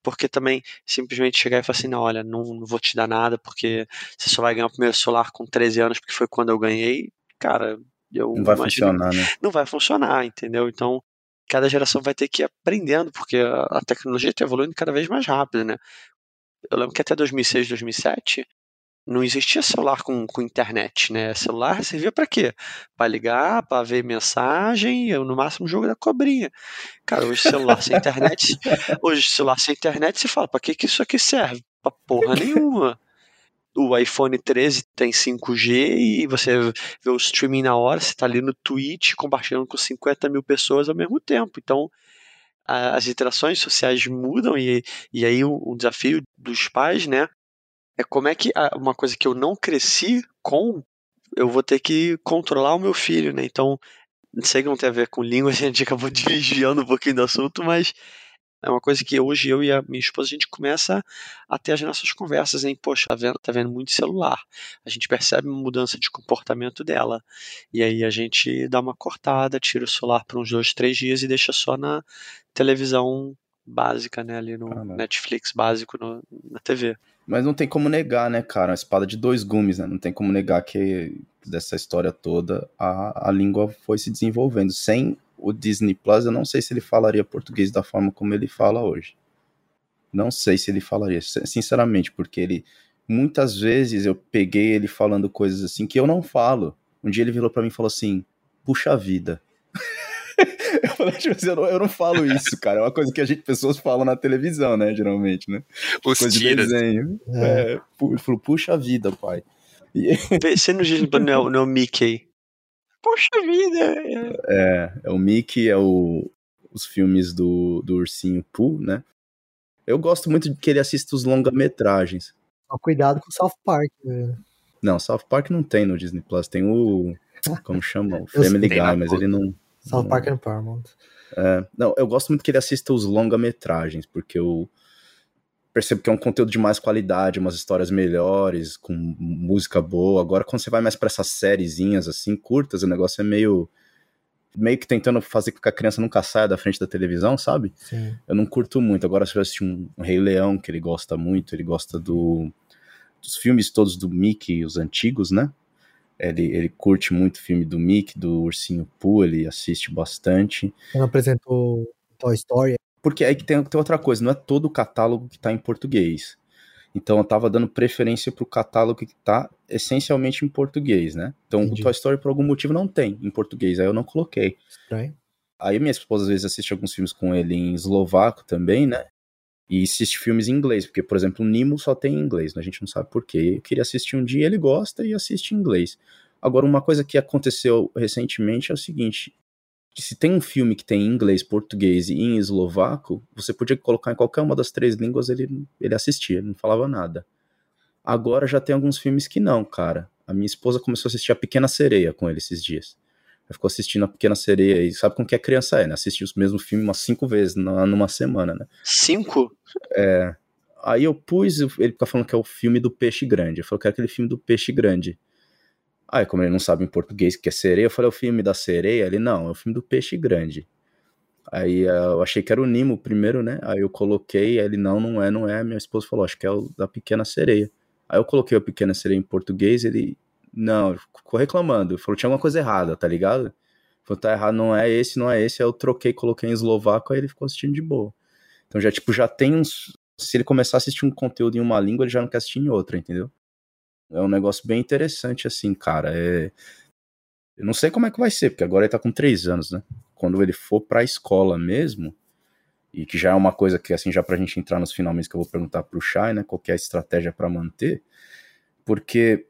Porque também simplesmente chegar e falar assim, não, olha, não, não vou te dar nada porque você só vai ganhar o primeiro celular com 13 anos porque foi quando eu ganhei, cara, eu não vai funcionar, né? Não vai funcionar, entendeu? Então, cada geração vai ter que ir aprendendo, porque a tecnologia está evoluindo cada vez mais rápido, né? Eu lembro que até 2006, 2007 não existia celular com, com internet, né? Celular servia para quê? Para ligar, para ver mensagem, eu no máximo jogo da cobrinha. Cara, hoje celular sem internet, *laughs* hoje celular sem internet, você fala, para que que isso aqui serve? Para porra nenhuma. O iPhone 13 tem 5G e você vê o streaming na hora, você está ali no Twitch compartilhando com 50 mil pessoas ao mesmo tempo. Então, as interações sociais mudam e, e aí o, desafio dos pais, né, é como é que uma coisa que eu não cresci com, eu vou ter que controlar o meu filho, né? Então, sei que não tem a ver com *laughs* língua, a gente acabou *laughs* desviando um pouquinho do assunto, mas é uma coisa que hoje eu e a minha esposa a gente começa a ter as nossas conversas em, poxa, tá vendo, tá vendo muito celular. A gente percebe uma mudança de comportamento dela. E aí a gente dá uma cortada, tira o celular por uns dois, três dias e deixa só na televisão básica, né, ali no ah, Netflix básico no, na TV. Mas não tem como negar, né, cara? Uma espada de dois gumes, né? Não tem como negar que dessa história toda a, a língua foi se desenvolvendo. Sem o Disney Plus, eu não sei se ele falaria português da forma como ele fala hoje. Não sei se ele falaria, sinceramente, porque ele muitas vezes eu peguei ele falando coisas assim que eu não falo. Um dia ele virou para mim e falou assim: "Puxa vida". *laughs* eu falei, tipo assim, eu não, eu não falo isso, cara. É uma coisa que a gente, pessoas falam na televisão, né, geralmente, né? Os coisa tiras. de desenho. É. É, ele falou, puxa vida, pai. E... Você não diz *laughs* não é, não é Mickey. Poxa vida! É, é o Mickey, é o, os filmes do, do Ursinho Pooh, né? Eu gosto muito de que ele assista os longa-metragens. Só cuidado com o South Park, velho. Não, South Park não tem no Disney Plus, tem o. Como chama? O *laughs* Family Guy, mas ele não. South Park é no Paramount. É, não, eu gosto muito que ele assista os longa-metragens, porque eu. Percebo que é um conteúdo de mais qualidade, umas histórias melhores, com música boa. Agora, quando você vai mais para essas sériezinhas assim, curtas, o negócio é meio meio que tentando fazer com que a criança nunca saia da frente da televisão, sabe? Sim. Eu não curto muito. Agora, se eu assistir um, um Rei Leão, que ele gosta muito, ele gosta do, dos filmes todos do Mickey, os antigos, né? Ele, ele curte muito o filme do Mickey, do Ursinho Pooh, ele assiste bastante. Não apresentou Toy Story? Porque aí que tem, tem outra coisa, não é todo o catálogo que tá em português. Então eu tava dando preferência pro catálogo que tá essencialmente em português, né? Então Entendi. o Toy Story por algum motivo não tem em português, aí eu não coloquei. Estranho. Aí minha esposa às vezes assiste alguns filmes com ele em eslovaco também, né? E assiste filmes em inglês, porque, por exemplo, o Nemo só tem em inglês, né? a gente não sabe por quê. Eu queria assistir um dia, ele gosta e assiste em inglês. Agora, uma coisa que aconteceu recentemente é o seguinte: que se tem um filme que tem em inglês, português e em eslovaco, você podia colocar em qualquer uma das três línguas, ele, ele assistia, ele não falava nada. Agora já tem alguns filmes que não, cara. A minha esposa começou a assistir A Pequena Sereia com ele esses dias. Ela ficou assistindo A Pequena Sereia e sabe como que a criança é, né? Assistiu o mesmo filme umas cinco vezes na- numa semana, né? Cinco? É. Aí eu pus, ele fica falando que é o filme do peixe grande. Eu falei que é aquele filme do peixe grande. Aí, como ele não sabe em português que é sereia, eu falei, o filme da sereia? Ele, não, é o filme do peixe grande. Aí eh, eu achei que era o Nimo primeiro, né? Aí eu coloquei, ele, não, não é, não é. Minha esposa falou, acho que é o da pequena sereia. Aí eu coloquei a pequena sereia em português, ele, não, ficou reclamando. Falou, tinha alguma coisa errada, tá ligado? Falou, tá errado, não é esse, não é esse. Aí eu troquei, coloquei em eslovaco, aí ele ficou assistindo de boa. Então já, tipo, já tem uns. Se ele começar a assistir um conteúdo em uma língua, ele já não quer assistir em outra, entendeu? É um negócio bem interessante, assim, cara. É... Eu não sei como é que vai ser, porque agora ele tá com três anos, né? Quando ele for pra escola mesmo, e que já é uma coisa que, assim, já pra gente entrar nos finalmente que eu vou perguntar pro Shai, né? Qual é a estratégia pra manter? Porque,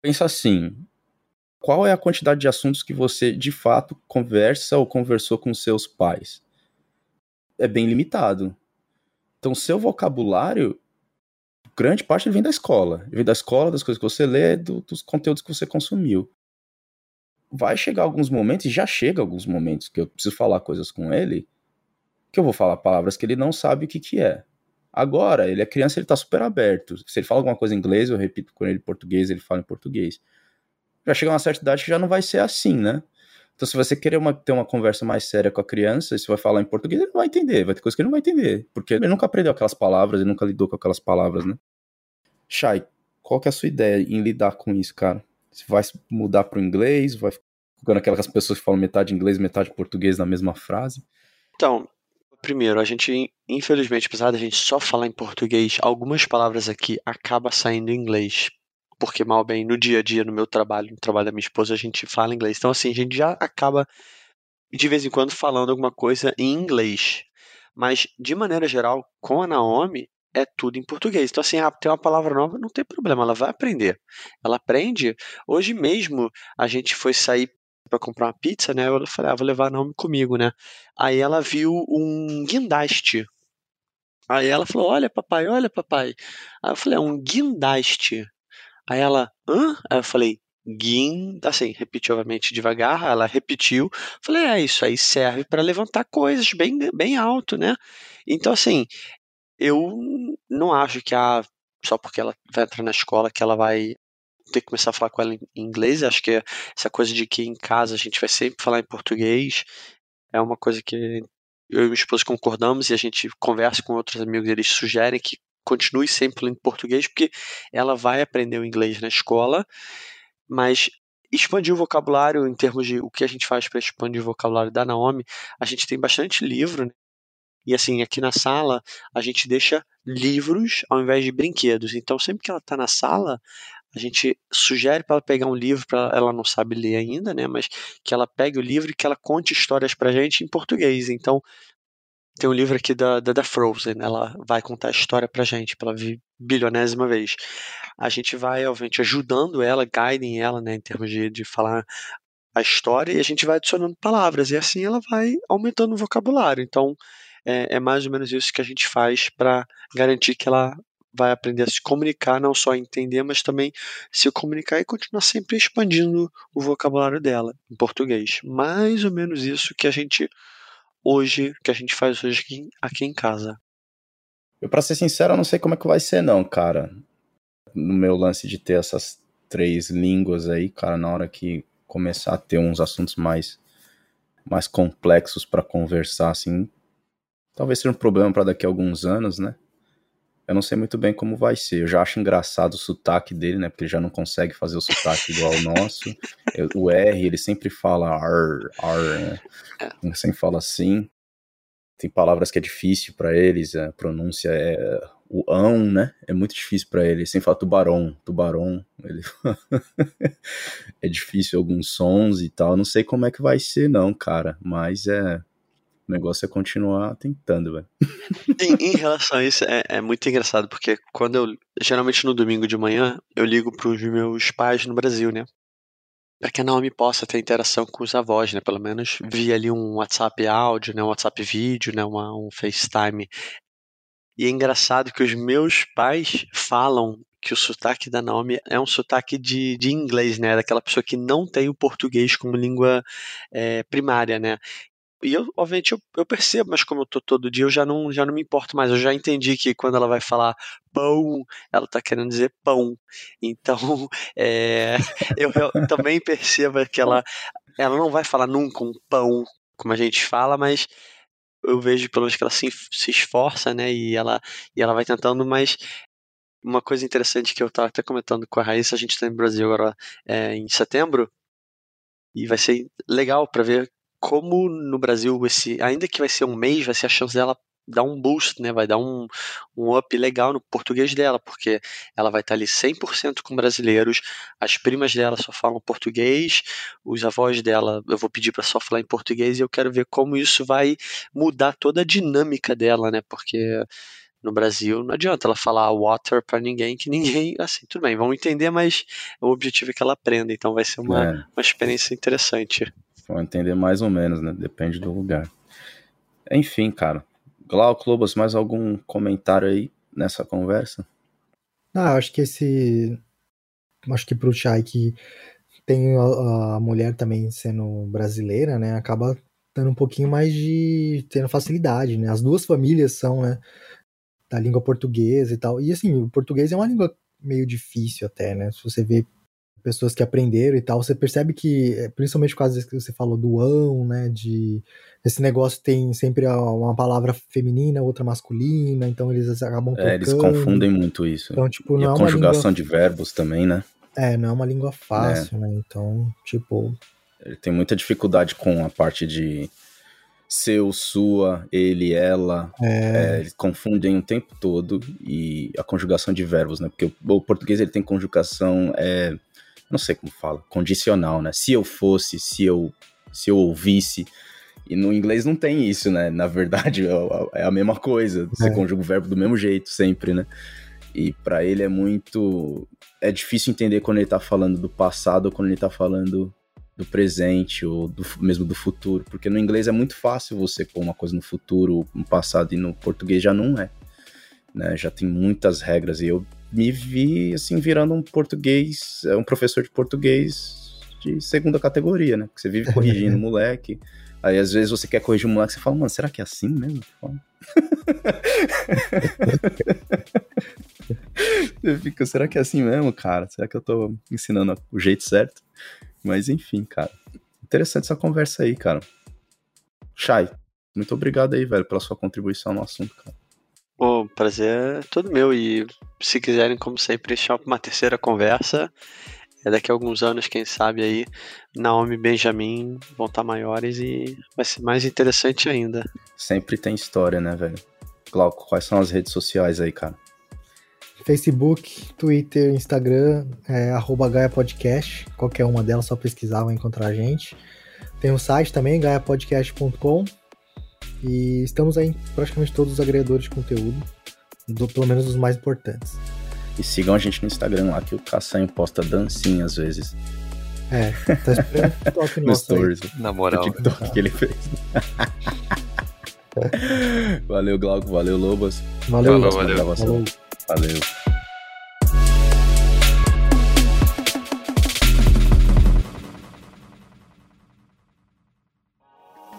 pensa assim, qual é a quantidade de assuntos que você, de fato, conversa ou conversou com seus pais? É bem limitado. Então, seu vocabulário, grande parte ele vem da escola. Ele vem da escola, das coisas que você lê, do- dos conteúdos que você consumiu. Vai chegar alguns momentos, e já chega alguns momentos, que eu preciso falar coisas com ele, que eu vou falar palavras que ele não sabe o que, que é. Agora, ele é criança, ele tá super aberto. Se ele fala alguma coisa em inglês, eu repito com ele em português, ele fala em português. Já chega uma certa idade que já não vai ser assim, né? Então, se você querer uma- ter uma conversa mais séria com a criança, e você vai falar em português, ele não vai entender. Vai ter coisa que ele não vai entender. Porque ele nunca aprendeu aquelas palavras, ele nunca lidou com aquelas palavras, né? Shai, qual que é a sua ideia em lidar com isso, cara? Você vai mudar pro inglês? Vai ficando aquelas pessoas que falam metade inglês, metade português na mesma frase? Então, primeiro, a gente, infelizmente, apesar da gente só falar em português, algumas palavras aqui acaba saindo em inglês. Porque, mal bem, no dia a dia, no meu trabalho, no trabalho da minha esposa, a gente fala inglês. Então, assim, a gente já acaba, de vez em quando, falando alguma coisa em inglês. Mas, de maneira geral, com a Naomi, é tudo em português. Então, assim, ah, tem uma palavra nova, não tem problema, ela vai aprender. Ela aprende. Hoje mesmo, a gente foi sair para comprar uma pizza, né? Eu falei, ah, vou levar a Naomi comigo, né? Aí ela viu um guindaste. Aí ela falou: Olha, papai, olha, papai. Aí eu falei: É um guindaste. Aí ela: Hã? Aí eu falei: Guin. Assim, repetiu obviamente devagar. Ela repetiu. Falei: É, isso aí serve para levantar coisas bem, bem alto, né? Então, assim, eu não acho que a. Só porque ela vai entrar na escola que ela vai ter que começar a falar com ela em inglês. Acho que essa coisa de que em casa a gente vai sempre falar em português é uma coisa que eu e minha esposa concordamos e a gente conversa com outros amigos, eles sugerem que continue sempre falando português, porque ela vai aprender o inglês na escola, mas expandir o vocabulário em termos de o que a gente faz para expandir o vocabulário da Naomi, a gente tem bastante livro, né? E assim, aqui na sala, a gente deixa livros ao invés de brinquedos. Então, sempre que ela está na sala, a gente sugere para ela pegar um livro, para ela não sabe ler ainda, né? Mas que ela pegue o livro e que ela conte histórias para gente em português. Então, tem um livro aqui da, da, Frozen, ela vai contar a história pra gente pela bilionésima vez. A gente vai, obviamente, ajudando ela, guiding ela, né, em termos de, de falar a história, e a gente vai adicionando palavras, e assim ela vai aumentando o vocabulário. Então, é, é mais ou menos isso que a gente faz para garantir que ela vai aprender a se comunicar, não só entender, mas também se comunicar e continuar sempre expandindo o vocabulário dela em português. Mais ou menos isso que a gente hoje, que a gente faz hoje aqui, aqui em casa. Eu, pra ser sincero, eu não sei como é que vai ser, não, cara. No meu lance de ter essas três línguas aí, cara, na hora que começar a ter uns assuntos mais, mais complexos para conversar, assim, talvez seja um problema para daqui a alguns anos, né? Eu não sei muito bem como vai ser. Eu já acho engraçado o sotaque dele, né? Porque ele já não consegue fazer o sotaque igual ao nosso. Eu, o R, ele sempre fala ar, ar, né? Ele sempre fala assim. Tem palavras que é difícil para eles, a pronúncia é o ão, né? É muito difícil para ele. Sem falar tubarão, tubarão. Ele *laughs* é difícil alguns sons e tal. Não sei como é que vai ser, não, cara. Mas é o negócio é continuar tentando, velho. *laughs* Em, relação a isso, é, é, muito engraçado, porque quando eu. Geralmente no domingo de manhã, eu ligo pros meus pais no Brasil, né? Para que a Naomi possa ter interação com os avós, né? Pelo menos via ali um WhatsApp áudio, né? Um WhatsApp vídeo, né? Uma, um FaceTime. E é engraçado que os meus pais falam que o sotaque da Naomi é um sotaque de, de inglês, né? Daquela pessoa que não tem o português como língua é, primária, né? E eu, obviamente, eu, eu, percebo, mas como eu tô todo dia, eu já não, já não me importo mais. Eu já entendi que quando ela vai falar pão, ela tá querendo dizer pão. Então, *laughs* é, eu, eu também percebo que ela, ela não vai falar nunca um pão, como a gente fala, mas eu vejo pelo menos que ela se, se esforça, né? E ela, e ela vai tentando, mas uma coisa interessante que eu estava até comentando com a Raíssa, a gente está no Brasil agora é, em setembro, e vai ser legal para ver como no Brasil esse, ainda que vai ser um mês, vai ser a chance dela dar um boost, né? Vai dar um, um up legal no português dela, porque ela vai estar ali 100% com brasileiros, as primas dela só falam português, os avós dela eu vou pedir para só falar em português e eu quero ver como isso vai mudar toda a dinâmica dela, né? Porque no Brasil não adianta ela falar water para ninguém, que ninguém, assim, tudo bem, vão entender, mas o objetivo é que ela aprenda, então vai ser uma, é. uma experiência interessante. Vão entender mais ou menos, né? Depende do lugar. Enfim, cara. Glauco Lobos, mais algum comentário aí nessa conversa? Ah, acho que esse. Acho que pro Chai que tem a, a, mulher também sendo brasileira, né? Acaba dando um pouquinho mais de. tendo facilidade, né? As duas famílias são, né? Da língua portuguesa e tal. E assim, o português é uma língua meio difícil até, né? Se você vê pessoas que aprenderam e tal, você percebe que, é, principalmente por causa que você falou do ão, né, de esse negócio tem sempre uma palavra feminina, outra masculina, então eles acabam É, eles confundem muito isso. Então, tipo, e a é conjugação língua... de verbos também, né? É, não é uma língua fácil, é. né? Então, tipo, ele tem muita dificuldade com a parte de seu, sua, ele, ela. É. É, eles confundem o tempo todo e a conjugação de verbos, né? Porque o, o português ele tem conjugação é, não sei como fala, condicional, né? Se eu fosse, se eu, se eu ouvisse. E no inglês não tem isso, né? Na verdade, *laughs* é, é a mesma coisa. Você é. conjuga o verbo do mesmo jeito, sempre, né? E para ele é muito. É difícil entender quando ele tá falando do passado ou quando ele tá falando do presente ou do, mesmo do futuro. Porque no inglês é muito fácil você pôr uma coisa no futuro, no passado, e no português já não é. Né? Já tem muitas regras. E eu me vi assim virando um português, é, um professor de português de segunda categoria, né? Porque você vive corrigindo *laughs* o moleque. Aí às vezes você quer corrigir o moleque, você fala, mano, será que é assim mesmo? você *laughs* fica, será que é assim mesmo, cara? Será que eu tô ensinando o jeito certo? Mas enfim, cara. Interessante essa conversa aí, cara. Chay, muito obrigado aí, velho, pela sua contribuição no assunto, cara. O prazer é todo meu e se quiserem, como sempre, deixar uma terceira conversa, é daqui a alguns anos, quem sabe aí, Naomi e Benjamin vão estar maiores e vai ser mais interessante ainda. Sempre tem história, né, velho? Glauco, quais são as redes sociais aí, cara? Facebook, Twitter, Instagram, é, arroba Gaia Podcast. Qualquer uma delas, só pesquisar, vai encontrar a gente. Tem o um site também, gaiapodcast.com. E estamos aí em praticamente todos os agregadores de conteúdo, do, pelo menos os mais importantes. E sigam a gente no Instagram lá, que o Caçanho posta dancinha às vezes. É, tá esperando o TikTok *laughs* no stories. Aí. Na moral. O TikTok que ele fez. *laughs* valeu, Glauco. Valeu, Lobas. Valeu, valeu. valeu. valeu. valeu.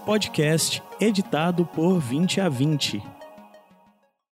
Podcast editado por 20 a 20.